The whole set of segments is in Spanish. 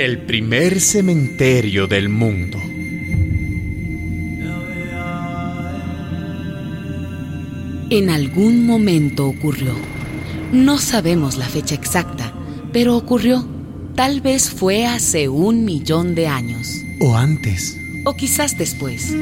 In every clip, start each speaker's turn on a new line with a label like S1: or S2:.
S1: El primer cementerio del mundo.
S2: En algún momento ocurrió. No sabemos la fecha exacta, pero ocurrió. Tal vez fue hace un millón de años.
S1: O antes.
S2: O quizás después.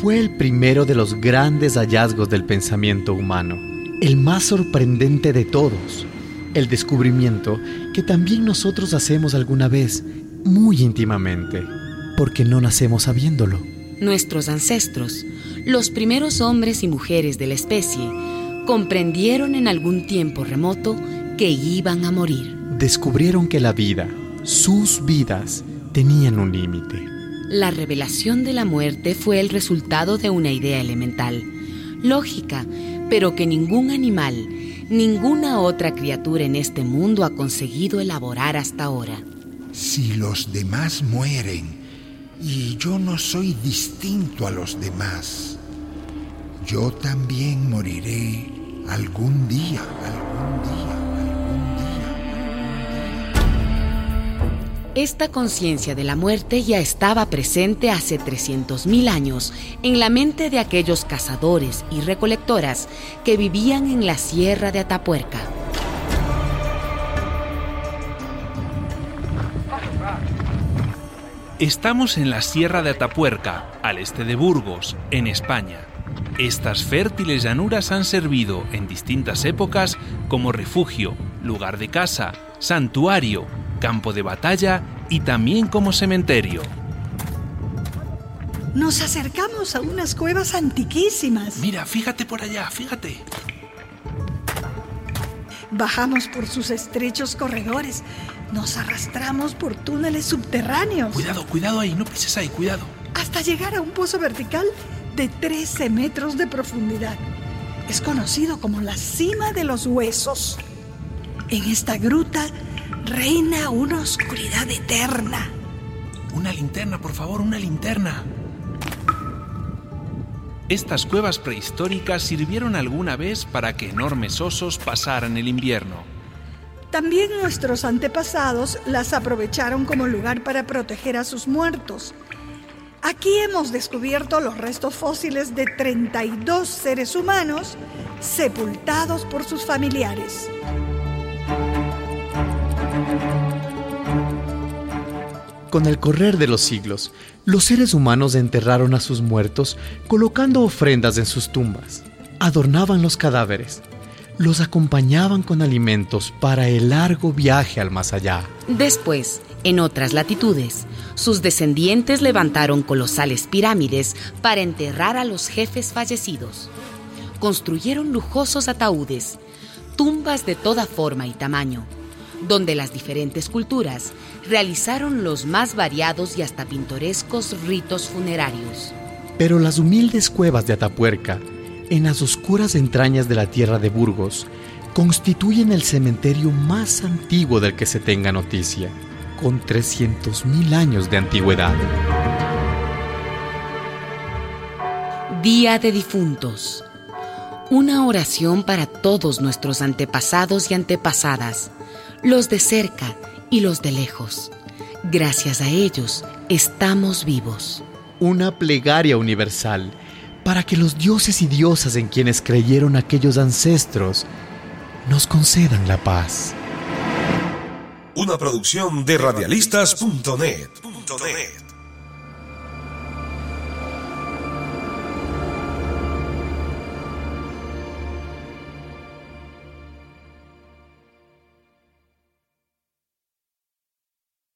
S1: Fue el primero de los grandes hallazgos del pensamiento humano, el más sorprendente de todos, el descubrimiento que también nosotros hacemos alguna vez, muy íntimamente, porque no nacemos sabiéndolo.
S2: Nuestros ancestros, los primeros hombres y mujeres de la especie, comprendieron en algún tiempo remoto que iban a morir.
S1: Descubrieron que la vida, sus vidas, tenían un límite.
S2: La revelación de la muerte fue el resultado de una idea elemental, lógica, pero que ningún animal, ninguna otra criatura en este mundo ha conseguido elaborar hasta ahora.
S3: Si los demás mueren y yo no soy distinto a los demás, yo también moriré algún día, algún día.
S2: Esta conciencia de la muerte ya estaba presente hace 300.000 años en la mente de aquellos cazadores y recolectoras que vivían en la sierra de Atapuerca.
S4: Estamos en la sierra de Atapuerca, al este de Burgos, en España. Estas fértiles llanuras han servido en distintas épocas como refugio, lugar de casa, santuario, campo de batalla y también como cementerio.
S5: Nos acercamos a unas cuevas antiquísimas.
S4: Mira, fíjate por allá, fíjate.
S5: Bajamos por sus estrechos corredores. Nos arrastramos por túneles subterráneos.
S4: Cuidado, cuidado ahí, no pises ahí, cuidado.
S5: Hasta llegar a un pozo vertical de 13 metros de profundidad. Es conocido como la cima de los huesos. En esta gruta reina una oscuridad eterna.
S4: Una linterna, por favor, una linterna. Estas cuevas prehistóricas sirvieron alguna vez para que enormes osos pasaran el invierno.
S5: También nuestros antepasados las aprovecharon como lugar para proteger a sus muertos. Aquí hemos descubierto los restos fósiles de 32 seres humanos sepultados por sus familiares.
S1: Con el correr de los siglos, los seres humanos enterraron a sus muertos colocando ofrendas en sus tumbas, adornaban los cadáveres, los acompañaban con alimentos para el largo viaje al más allá.
S2: Después, en otras latitudes, sus descendientes levantaron colosales pirámides para enterrar a los jefes fallecidos. Construyeron lujosos ataúdes, tumbas de toda forma y tamaño, donde las diferentes culturas realizaron los más variados y hasta pintorescos ritos funerarios.
S1: Pero las humildes cuevas de Atapuerca, en las oscuras entrañas de la tierra de Burgos, constituyen el cementerio más antiguo del que se tenga noticia, con 300.000 años de antigüedad.
S2: Día de difuntos. Una oración para todos nuestros antepasados y antepasadas, los de cerca y los de lejos. Gracias a ellos estamos vivos.
S1: Una plegaria universal para que los dioses y diosas en quienes creyeron aquellos ancestros nos concedan la paz.
S6: Una producción de radialistas.net.